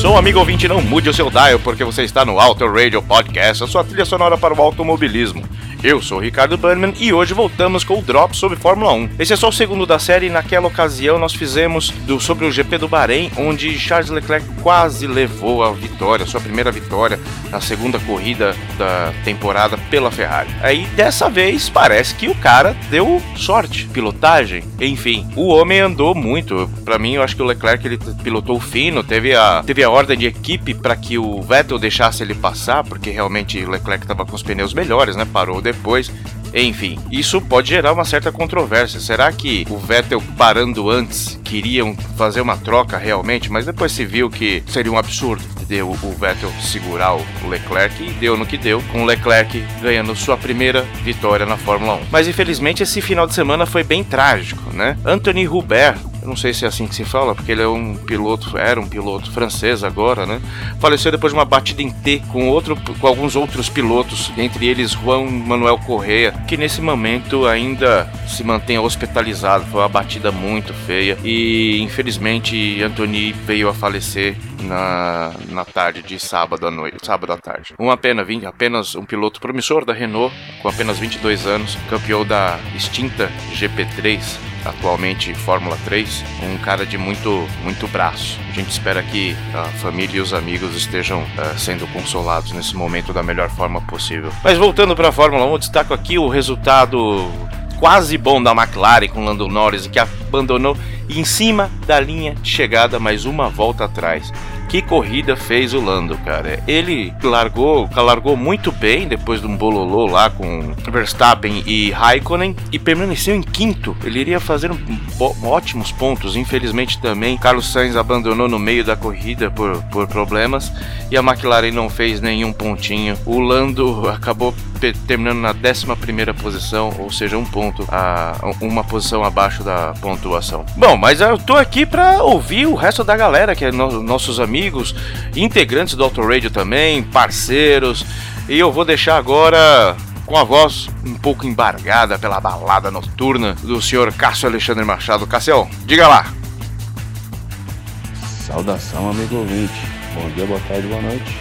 som, amigo ouvinte, não mude o seu dial, porque você está no Auto Radio Podcast, a sua trilha sonora para o automobilismo. Eu sou o Ricardo Burnman e hoje voltamos com o Drop sobre Fórmula 1. Esse é só o segundo da série e naquela ocasião nós fizemos do, sobre o GP do Bahrein, onde Charles Leclerc quase levou a vitória, sua primeira vitória na segunda corrida da temporada pela Ferrari. Aí dessa vez parece que o cara deu sorte, pilotagem, enfim, o homem andou muito. Para mim, eu acho que o Leclerc ele pilotou fino, teve a, teve a ordem de equipe para que o Vettel deixasse ele passar, porque realmente o Leclerc estava com os pneus melhores, né? Parou depois. Enfim, isso pode gerar uma certa controvérsia. Será que o Vettel parando antes queriam fazer uma troca realmente, mas depois se viu que seria um absurdo deu o Vettel segurar o Leclerc e deu no que deu, com o Leclerc ganhando sua primeira vitória na Fórmula 1. Mas infelizmente esse final de semana foi bem trágico, né? Anthony Hubert eu não sei se é assim que se fala, porque ele é um piloto, era um piloto francês agora, né? Faleceu depois de uma batida em T com outro, com alguns outros pilotos, entre eles Juan Manuel Correa, que nesse momento ainda se mantém hospitalizado. Foi uma batida muito feia e infelizmente Anthony veio a falecer na, na tarde de sábado à noite, sábado à tarde. Uma pena, apenas um piloto promissor da Renault, com apenas 22 anos, campeão da extinta GP3 atualmente Fórmula 3, um cara de muito, muito braço. A gente espera que a família e os amigos estejam uh, sendo consolados nesse momento da melhor forma possível. Mas voltando para a Fórmula 1, eu destaco aqui o resultado quase bom da McLaren com Lando Norris, que abandonou em cima da linha de chegada, mais uma volta atrás. Que corrida fez o Lando, cara. Ele largou, largou muito bem depois de um bololô lá com Verstappen e Raikkonen e permaneceu em quinto. Ele iria fazer ótimos pontos. Infelizmente também Carlos Sainz abandonou no meio da corrida por, por problemas e a McLaren não fez nenhum pontinho. O Lando acabou terminando na 11 posição, ou seja, um ponto, a, uma posição abaixo da pontuação. Bom, mas eu tô aqui para ouvir o resto da galera, que é no, nossos amigos, integrantes do Auto Radio também, parceiros, e eu vou deixar agora com a voz um pouco embargada pela balada noturna do senhor Cássio Alexandre Machado. Cássio, diga lá. Saudação, amigo ouvinte. Bom dia, boa tarde, boa noite.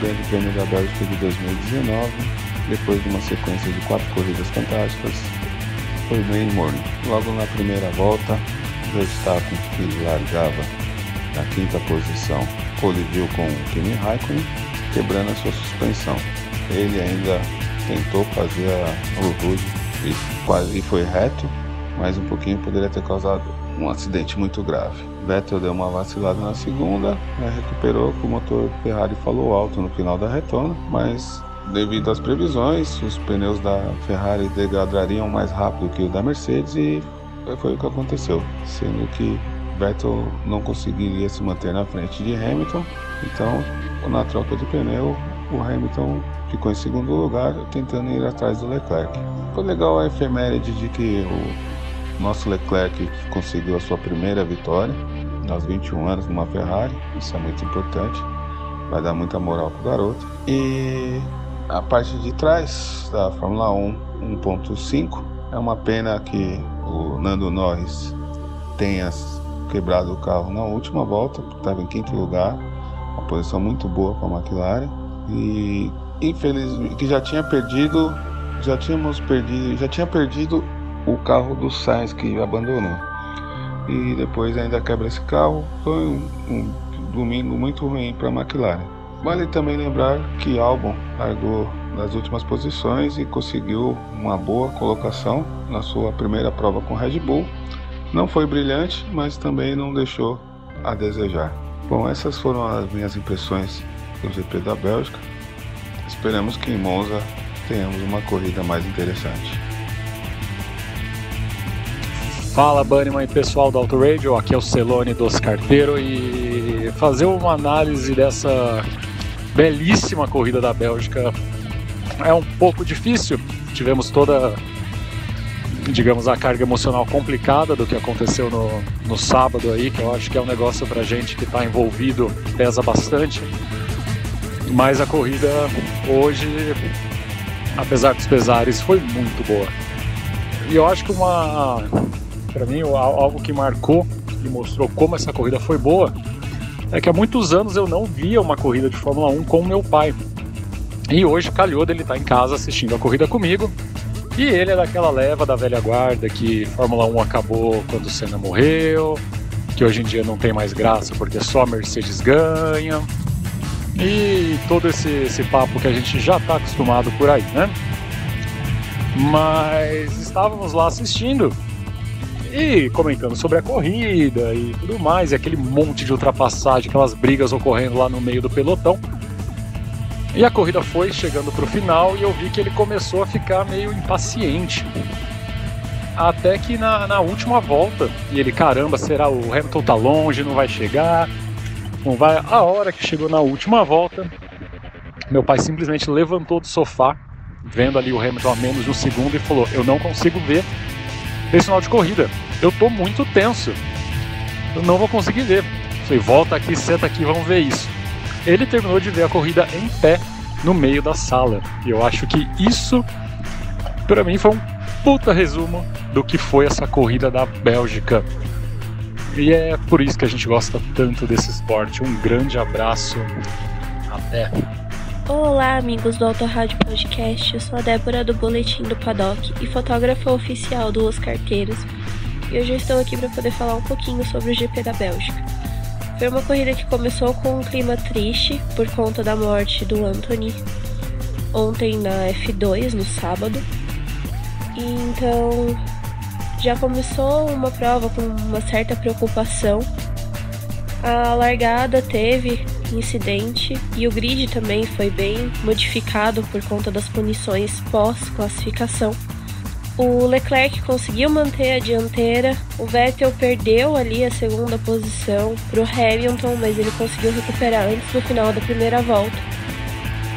Grande Prêmio da Bélgica de 2019 depois de uma sequência de quatro corridas fantásticas, foi bem morno. Logo na primeira volta, Verstappen, que largava na quinta posição, colidiu com Kimi Raikkonen, quebrando a sua suspensão. Ele ainda tentou fazer a rude e quase foi reto, mas um pouquinho poderia ter causado um acidente muito grave. Vettel deu uma vacilada na segunda, recuperou com o motor Ferrari falou alto no final da retona, mas Devido às previsões, os pneus da Ferrari degradariam mais rápido que o da Mercedes e foi o que aconteceu, sendo que Vettel não conseguiria se manter na frente de Hamilton, então na troca de pneu o Hamilton ficou em segundo lugar tentando ir atrás do Leclerc. Foi legal a efeméride de que o nosso Leclerc conseguiu a sua primeira vitória aos 21 anos numa Ferrari, isso é muito importante, vai dar muita moral pro garoto. E a parte de trás da Fórmula 1 1.5 é uma pena que o Nando Norris tenha quebrado o carro na última volta, estava em quinto lugar, uma posição muito boa para a McLaren e infelizmente que já tinha perdido, já tínhamos perdido, já tinha perdido o carro do Sainz que abandonou e depois ainda quebra esse carro, foi um, um domingo muito ruim para a McLaren. Vale também lembrar que Albon largou nas últimas posições e conseguiu uma boa colocação na sua primeira prova com Red Bull. Não foi brilhante, mas também não deixou a desejar. Bom, essas foram as minhas impressões do GP da Bélgica. Esperamos que em Monza tenhamos uma corrida mais interessante. Fala Bunnyman e pessoal do Auto Radio, aqui é o Celone dos Carteiro e fazer uma análise dessa belíssima corrida da Bélgica é um pouco difícil. Tivemos toda, digamos, a carga emocional complicada do que aconteceu no, no sábado aí, que eu acho que é um negócio pra gente que está envolvido, pesa bastante. Mas a corrida hoje, apesar dos pesares, foi muito boa. E eu acho que uma, para mim, algo que marcou e mostrou como essa corrida foi boa é que há muitos anos eu não via uma corrida de Fórmula 1 com meu pai. E hoje calhou dele estar tá em casa assistindo a corrida comigo. E ele é daquela leva da velha guarda que Fórmula 1 acabou quando o Senna morreu, que hoje em dia não tem mais graça porque só a Mercedes ganha. E todo esse, esse papo que a gente já está acostumado por aí, né? Mas estávamos lá assistindo e comentando sobre a corrida e tudo mais, e aquele monte de ultrapassagem, aquelas brigas ocorrendo lá no meio do pelotão. E a corrida foi chegando para o final e eu vi que ele começou a ficar meio impaciente. Até que na, na última volta, e ele, caramba, será o Hamilton tá longe, não vai chegar, não vai. A hora que chegou na última volta, meu pai simplesmente levantou do sofá, vendo ali o Hamilton a menos de um segundo, e falou: Eu não consigo ver esse final de corrida. Eu tô muito tenso. Eu não vou conseguir ver. Falei, volta aqui, senta aqui, vamos ver isso ele terminou de ver a corrida em pé no meio da sala. E eu acho que isso, para mim, foi um puta resumo do que foi essa corrida da Bélgica. E é por isso que a gente gosta tanto desse esporte. Um grande abraço. Até. Olá, amigos do Auto Rádio Podcast. Eu sou a Débora do Boletim do Paddock e fotógrafa oficial do Os Carteiros. E hoje eu estou aqui para poder falar um pouquinho sobre o GP da Bélgica. Foi uma corrida que começou com um clima triste por conta da morte do Anthony ontem na F2, no sábado. E então já começou uma prova com uma certa preocupação. A largada teve incidente e o grid também foi bem modificado por conta das punições pós-classificação. O Leclerc conseguiu manter a dianteira, o Vettel perdeu ali a segunda posição para o Hamilton, mas ele conseguiu recuperar antes do final da primeira volta.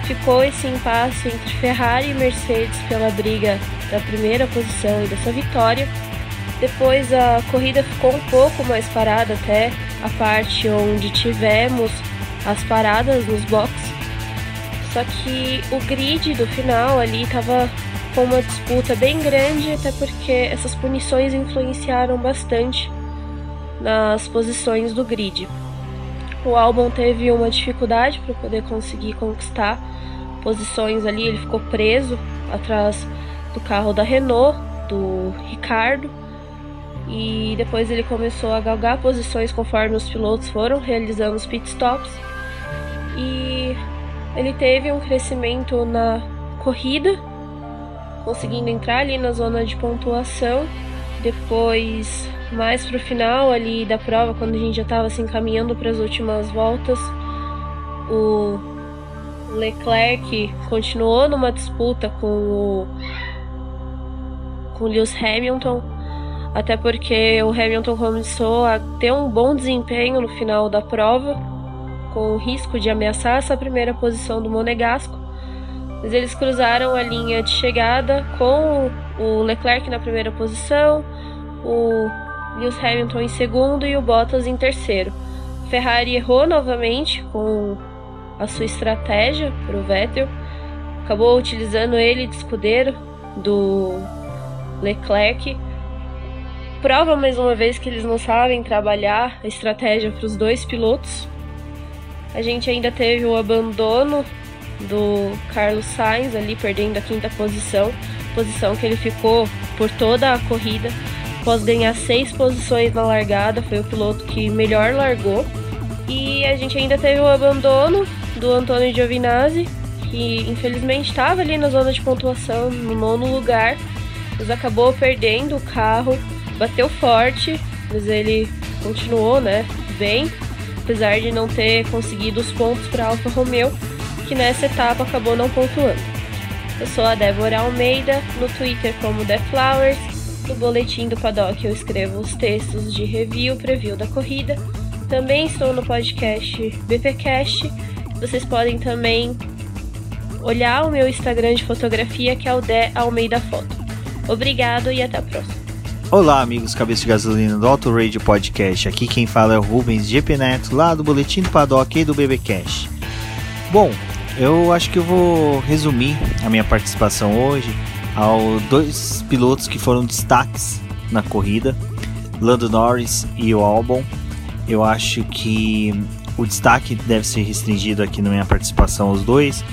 Ficou esse impasse entre Ferrari e Mercedes pela briga da primeira posição e dessa vitória. Depois a corrida ficou um pouco mais parada até a parte onde tivemos as paradas nos boxes. Só que o grid do final ali estava com uma disputa bem grande, até porque essas punições influenciaram bastante nas posições do grid. O álbum teve uma dificuldade para poder conseguir conquistar posições ali, ele ficou preso atrás do carro da Renault, do Ricardo, e depois ele começou a galgar posições conforme os pilotos foram realizando os pitstops. E ele teve um crescimento na corrida, conseguindo entrar ali na zona de pontuação. Depois, mais pro final ali da prova, quando a gente já estava se encaminhando para as últimas voltas, o Leclerc continuou numa disputa com o com Lewis Hamilton, até porque o Hamilton começou a ter um bom desempenho no final da prova, com o risco de ameaçar essa primeira posição do Monegasco. Mas eles cruzaram a linha de chegada com o Leclerc na primeira posição, o Lewis Hamilton em segundo e o Bottas em terceiro. Ferrari errou novamente com a sua estratégia para o Vettel, acabou utilizando ele de escudeiro do Leclerc. Prova mais uma vez que eles não sabem trabalhar a estratégia para os dois pilotos. A gente ainda teve o abandono do Carlos Sainz ali perdendo a quinta posição, posição que ele ficou por toda a corrida. Após ganhar seis posições na largada, foi o piloto que melhor largou. E a gente ainda teve o abandono do Antônio Giovinazzi, que infelizmente estava ali na zona de pontuação, no nono lugar, mas acabou perdendo o carro, bateu forte, mas ele continuou, né, bem, apesar de não ter conseguido os pontos para Alfa Romeo que nessa etapa acabou não pontuando. Eu sou a Débora Almeida, no Twitter como The Flowers, no boletim do Paddock eu escrevo os textos de review, preview da corrida. Também estou no podcast BPcast. Vocês podem também olhar o meu Instagram de fotografia, que é o De Almeida Foto. Obrigado e até a próxima. Olá, amigos cabeça de gasolina do Auto Radio Podcast. Aqui quem fala é o Rubens GP Neto, lá do Boletim do Paddock e do BBcast. Bom, eu acho que eu vou resumir a minha participação hoje aos dois pilotos que foram destaques na corrida, Lando Norris e o Albon. Eu acho que o destaque deve ser restringido aqui na minha participação aos dois,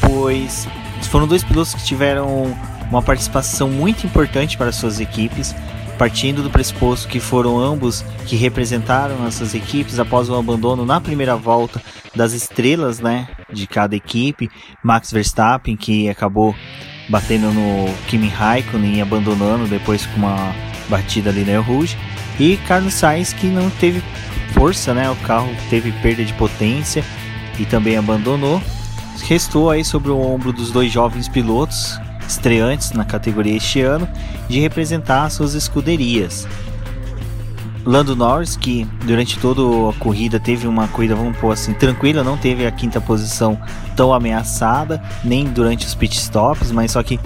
pois foram dois pilotos que tiveram uma participação muito importante para suas equipes, partindo do pressuposto que foram ambos que representaram as suas equipes após o abandono na primeira volta das estrelas, né, de cada equipe, Max Verstappen que acabou batendo no Kimi Raikkonen e abandonando depois com uma batida ali na Rouge, e Carlos Sainz que não teve força, né, o carro teve perda de potência e também abandonou. Restou aí sobre o ombro dos dois jovens pilotos estreantes na categoria este ano de representar suas escuderias. Lando Norris, que durante toda a corrida teve uma corrida, vamos pôr assim, tranquila, não teve a quinta posição tão ameaçada, nem durante os pit stops, mas só que,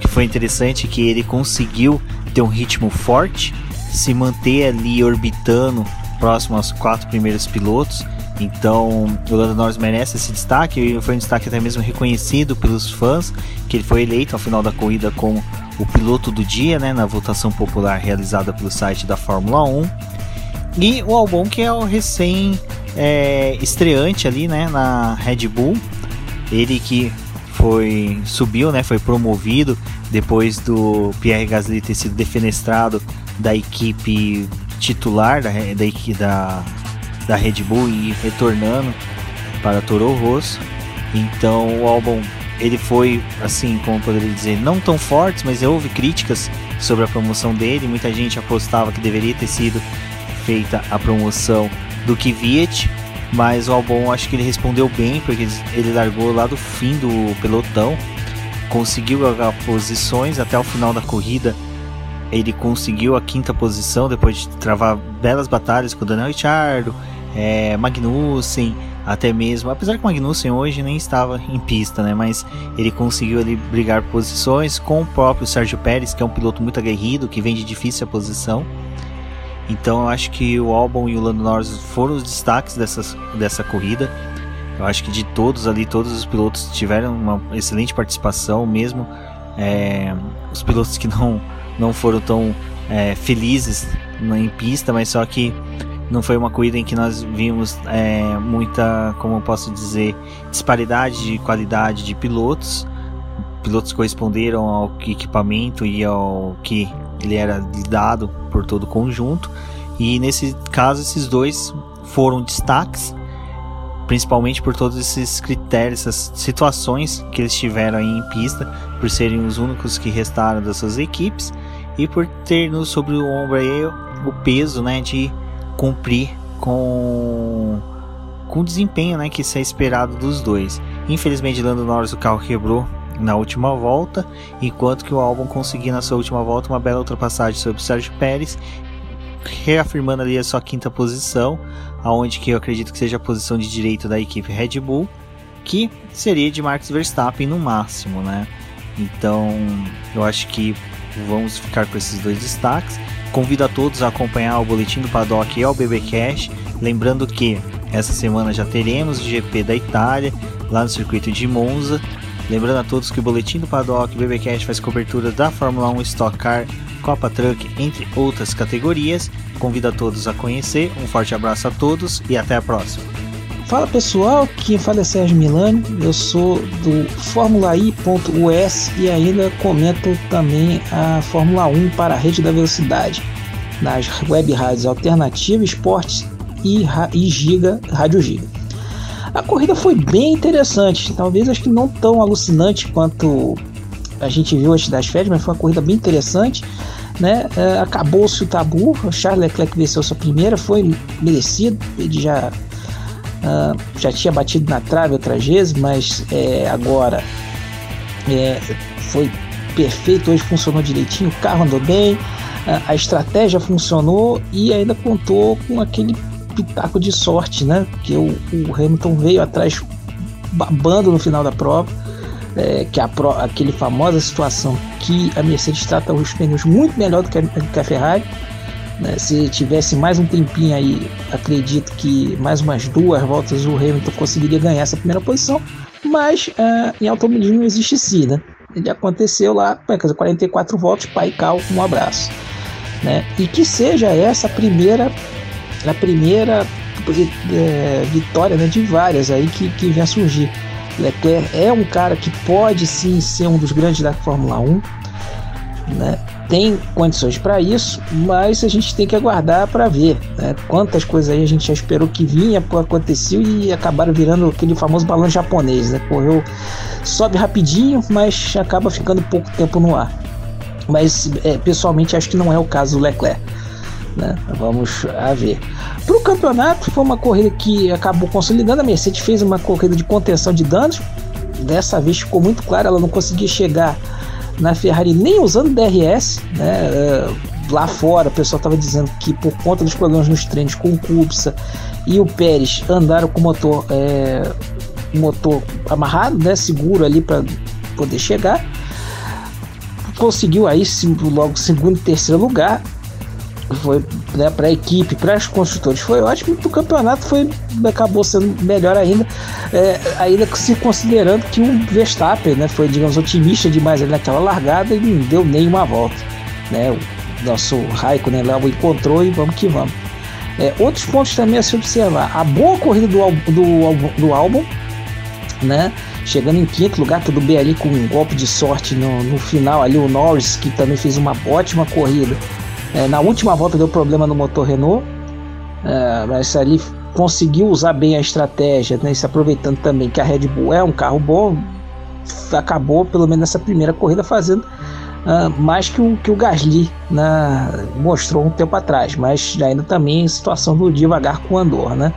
que foi interessante que ele conseguiu ter um ritmo forte, se manter ali orbitando próximo aos quatro primeiros pilotos então, o Lando Norris merece esse destaque e foi um destaque até mesmo reconhecido pelos fãs, que ele foi eleito ao final da corrida como o piloto do dia, né, na votação popular realizada pelo site da Fórmula 1. E o Albon, que é o recém é, estreante ali, né, na Red Bull, ele que foi subiu, né, foi promovido depois do Pierre Gasly ter sido defenestrado da equipe titular da, da, da da Red Bull e retornando para Toro Rosso. Então o álbum ele foi assim, como poderia dizer, não tão forte, mas houve críticas sobre a promoção dele. Muita gente apostava que deveria ter sido feita a promoção do Kvyat, mas o Albon acho que ele respondeu bem porque ele largou lá do fim do pelotão, conseguiu ganhar posições até o final da corrida. Ele conseguiu a quinta posição depois de travar belas batalhas com o Daniel Ricciardo, é, Magnussen, até mesmo, apesar que o Magnussen hoje nem estava em pista, né, mas ele conseguiu ali brigar posições com o próprio Sérgio Pérez, que é um piloto muito aguerrido, que vem de difícil a posição. Então eu acho que o Albon e o Lando Norris foram os destaques dessas, dessa corrida. Eu acho que de todos ali, todos os pilotos tiveram uma excelente participação, mesmo é, os pilotos que não, não foram tão é, felizes em pista, mas só que não foi uma corrida em que nós vimos é, muita, como eu posso dizer, disparidade de qualidade de pilotos. Pilotos corresponderam ao equipamento e ao que ele era dado por todo o conjunto. E nesse caso, esses dois foram destaques, principalmente por todos esses critérios, essas situações que eles tiveram aí em pista, por serem os únicos que restaram das suas equipes e por ter no sobre o ombro aí o peso, né, de cumprir com com o desempenho né, que se é esperado dos dois. Infelizmente, Lando Norris o carro quebrou na última volta, enquanto que o Albon conseguiu na sua última volta uma bela ultrapassagem sobre o Sérgio Pérez, reafirmando ali a sua quinta posição, aonde que eu acredito que seja a posição de direito da equipe Red Bull, que seria de Max Verstappen no máximo, né? Então, eu acho que vamos ficar com esses dois destaques. Convido a todos a acompanhar o Boletim do Paddock e o BBcast. Lembrando que essa semana já teremos o GP da Itália, lá no circuito de Monza. Lembrando a todos que o Boletim do Paddock e o BBcast faz cobertura da Fórmula 1 Stock Car, Copa Truck, entre outras categorias. Convido a todos a conhecer. Um forte abraço a todos e até a próxima. Fala pessoal, quem fala é Sérgio Milani, eu sou do Formula-I.us e ainda comento também a Fórmula 1 para a rede da velocidade nas web rádios Alternativa Esportes e, e Giga, Rádio Giga. A corrida foi bem interessante, talvez acho que não tão alucinante quanto a gente viu antes das férias, mas foi uma corrida bem interessante. Né? É, Acabou-se o tabu, o Charles Leclerc venceu sua primeira, foi merecido, ele já Uh, já tinha batido na trave outras vezes, mas é, agora é, foi perfeito. Hoje funcionou direitinho, o carro andou bem, a estratégia funcionou e ainda contou com aquele pitaco de sorte, né? Que o, o Hamilton veio atrás babando no final da prova. É, que a pro, aquele famosa situação que a Mercedes trata os pneus muito melhor do que a, que a Ferrari né? Se tivesse mais um tempinho aí, acredito que mais umas duas voltas o Hamilton conseguiria ganhar essa primeira posição, mas uh, em automobilismo existe sim, né? Ele aconteceu lá, quer dizer, 44 voltas, pai cal, um abraço. Né? E que seja essa a primeira, a primeira é, vitória né, de várias aí que, que vem a surgir. Leclerc é um cara que pode sim ser um dos grandes da Fórmula 1, né? Tem condições para isso, mas a gente tem que aguardar para ver né? quantas coisas aí a gente já esperou que vinha, aconteceu e acabaram virando aquele famoso balão japonês, né? Correu, sobe rapidinho, mas acaba ficando pouco tempo no ar. Mas é, pessoalmente acho que não é o caso do Leclerc. Né? Vamos a ver. Para o campeonato, foi uma corrida que acabou consolidando. A Mercedes fez uma corrida de contenção de danos. Dessa vez ficou muito claro, ela não conseguia chegar na Ferrari nem usando DRS, né? É, lá fora o pessoal estava dizendo que por conta dos problemas nos treinos com o Kubica e o Pérez andaram com o motor, é, motor amarrado, né? Seguro ali para poder chegar. Conseguiu aí logo segundo e terceiro lugar foi né, para a equipe, para os construtores foi ótimo, para o campeonato foi acabou sendo melhor ainda, é, ainda se considerando que o Verstappen né, foi digamos otimista demais naquela largada e não deu nenhuma volta, né? O nosso Raikkonen lá o encontrou e vamos que vamos. É, outros pontos também a se observar: a boa corrida do, do, do álbum, né? Chegando em quinto lugar, tudo bem ali com um golpe de sorte no, no final ali, o Norris, que também fez uma ótima corrida é, na última volta deu problema no motor Renault, é, mas ali conseguiu usar bem a estratégia, né, se aproveitando também que a Red Bull é um carro bom, acabou pelo menos nessa primeira corrida fazendo uh, mais que o, que o Gasly né, mostrou um tempo atrás, mas ainda também situação do devagar com o Andor. Né?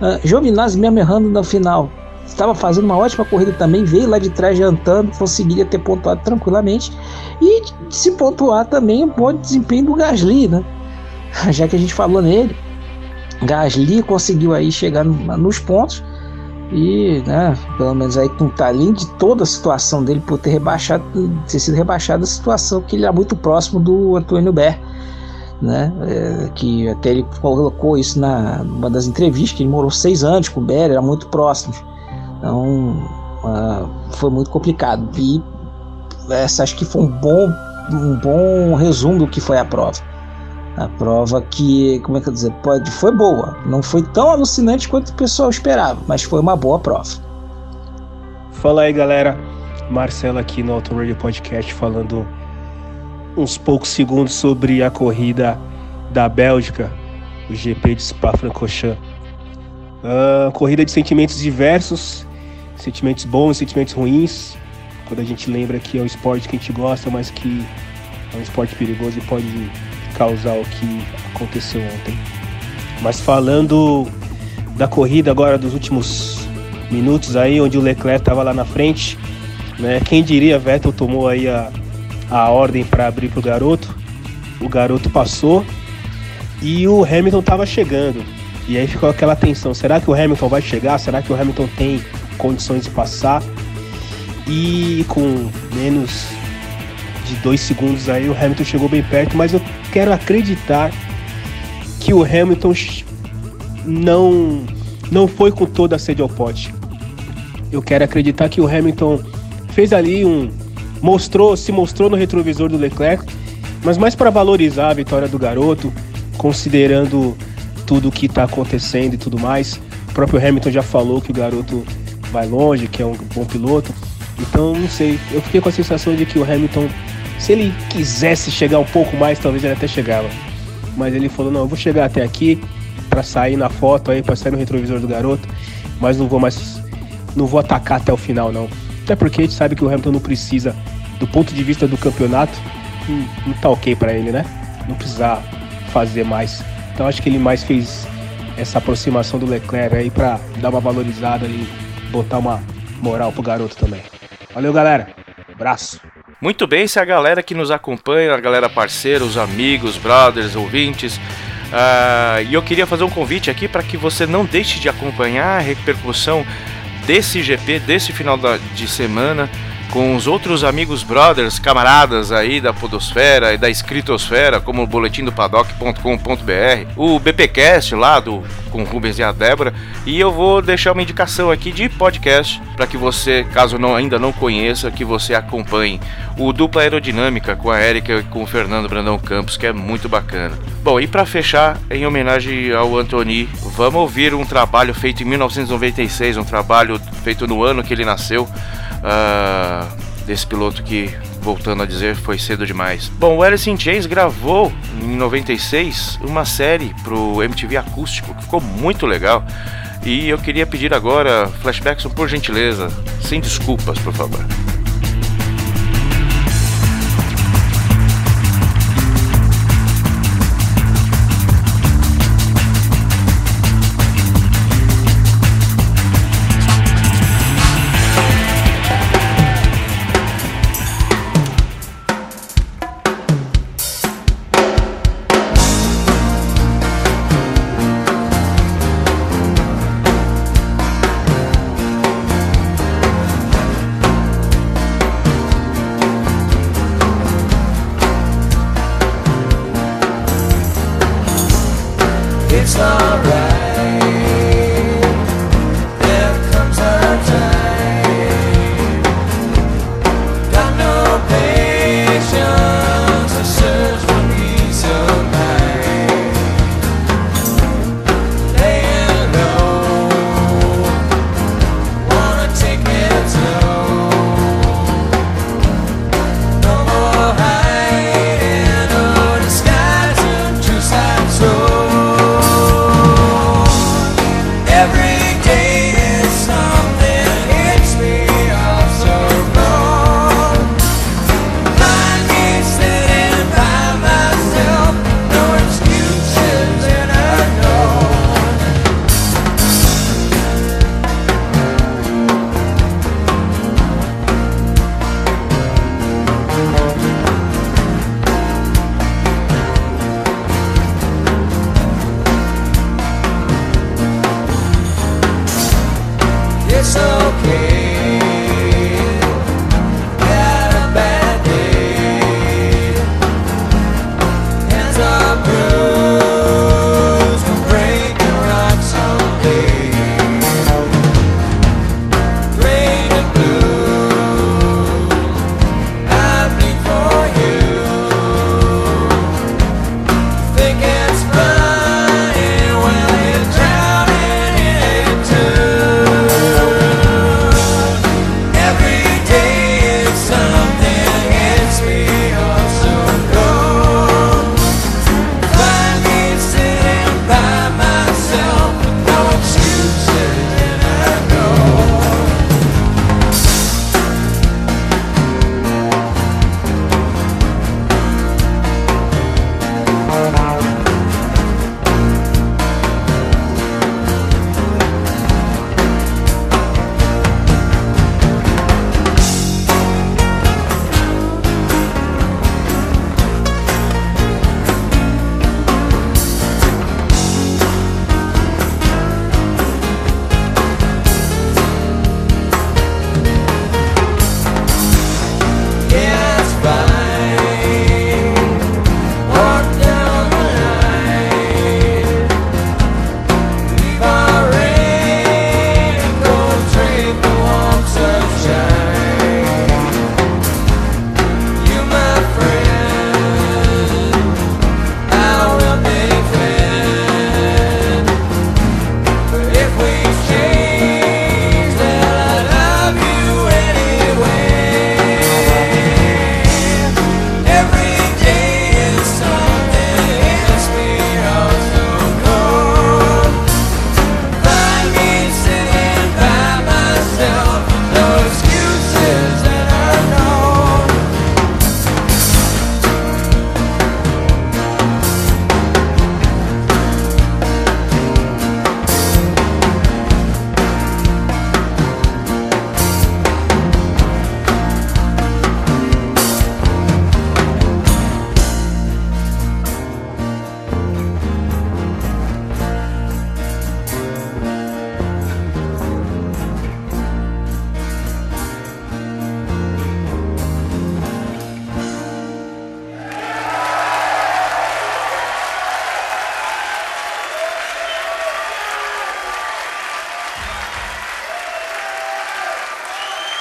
Uh, Giovinazzi mesmo errando no final, estava fazendo uma ótima corrida também, veio lá de trás jantando, conseguiria ter pontuado tranquilamente. E se pontuar também o bom desempenho do Gasly, né? Já que a gente falou nele, Gasly conseguiu aí chegar nos pontos e, né, pelo menos aí com além de toda a situação dele por ter rebaixado, ter sido rebaixado a situação que ele era muito próximo do Antônio Ber, né, é, que até ele colocou isso na uma das entrevistas que ele morou seis anos com o Ber, era muito próximo. Então uh, foi muito complicado. E essa acho que foi um bom, um bom resumo do que foi a prova. A prova que, como é que eu dizer, pode, foi boa. Não foi tão alucinante quanto o pessoal esperava, mas foi uma boa prova. Fala aí, galera. Marcelo aqui no Auto Radio Podcast falando uns poucos segundos sobre a corrida da Bélgica, o GP de Spa-Francorchamps. Uh, corrida de sentimentos diversos, sentimentos bons, sentimentos ruins. Quando a gente lembra que é um esporte que a gente gosta, mas que é um esporte perigoso e pode causar o que aconteceu ontem. Mas falando da corrida agora dos últimos minutos aí, onde o Leclerc estava lá na frente, né? Quem diria, Vettel tomou aí a, a ordem para abrir para o garoto. O garoto passou e o Hamilton estava chegando. E aí ficou aquela tensão: será que o Hamilton vai chegar? Será que o Hamilton tem condições de passar. E com menos de dois segundos aí o Hamilton chegou bem perto, mas eu quero acreditar que o Hamilton não não foi com toda a sede ao pote. Eu quero acreditar que o Hamilton fez ali um mostrou, se mostrou no retrovisor do Leclerc, mas mais para valorizar a vitória do garoto, considerando tudo o que está acontecendo e tudo mais. O próprio Hamilton já falou que o garoto vai longe, que é um bom piloto. Então, não sei. Eu fiquei com a sensação de que o Hamilton, se ele quisesse chegar um pouco mais, talvez ele até chegava. Mas ele falou: não, eu vou chegar até aqui para sair na foto aí, para sair no retrovisor do garoto, mas não vou mais. Não vou atacar até o final, não. Até porque a gente sabe que o Hamilton não precisa, do ponto de vista do campeonato, não, tá ok para ele, né? Não precisa fazer mais. Então acho que ele mais fez essa aproximação do Leclerc aí para dar uma valorizada ali botar uma moral pro garoto também. Valeu, galera. Abraço. Muito bem, se a galera que nos acompanha, a galera parceira, os amigos, brothers, ouvintes. Uh, e eu queria fazer um convite aqui para que você não deixe de acompanhar a repercussão desse GP, desse final da, de semana. Com os outros amigos brothers, camaradas aí da podosfera e da escritosfera, como o boletim do paddock.com.br, o BPcast lá do com Rubens e a Débora, e eu vou deixar uma indicação aqui de podcast para que você, caso não, ainda não conheça, que você acompanhe. O Dupla Aerodinâmica com a Érica e com o Fernando Brandão Campos, que é muito bacana. Bom, e para fechar, em homenagem ao Anthony, vamos ouvir um trabalho feito em 1996, um trabalho feito no ano que ele nasceu uh, desse piloto que, voltando a dizer, foi cedo demais. Bom, o Alice in Chains gravou em 96 uma série pro MTV Acústico, que ficou muito legal. E eu queria pedir agora, Flashbackson, por gentileza, sem desculpas, por favor. It's alright.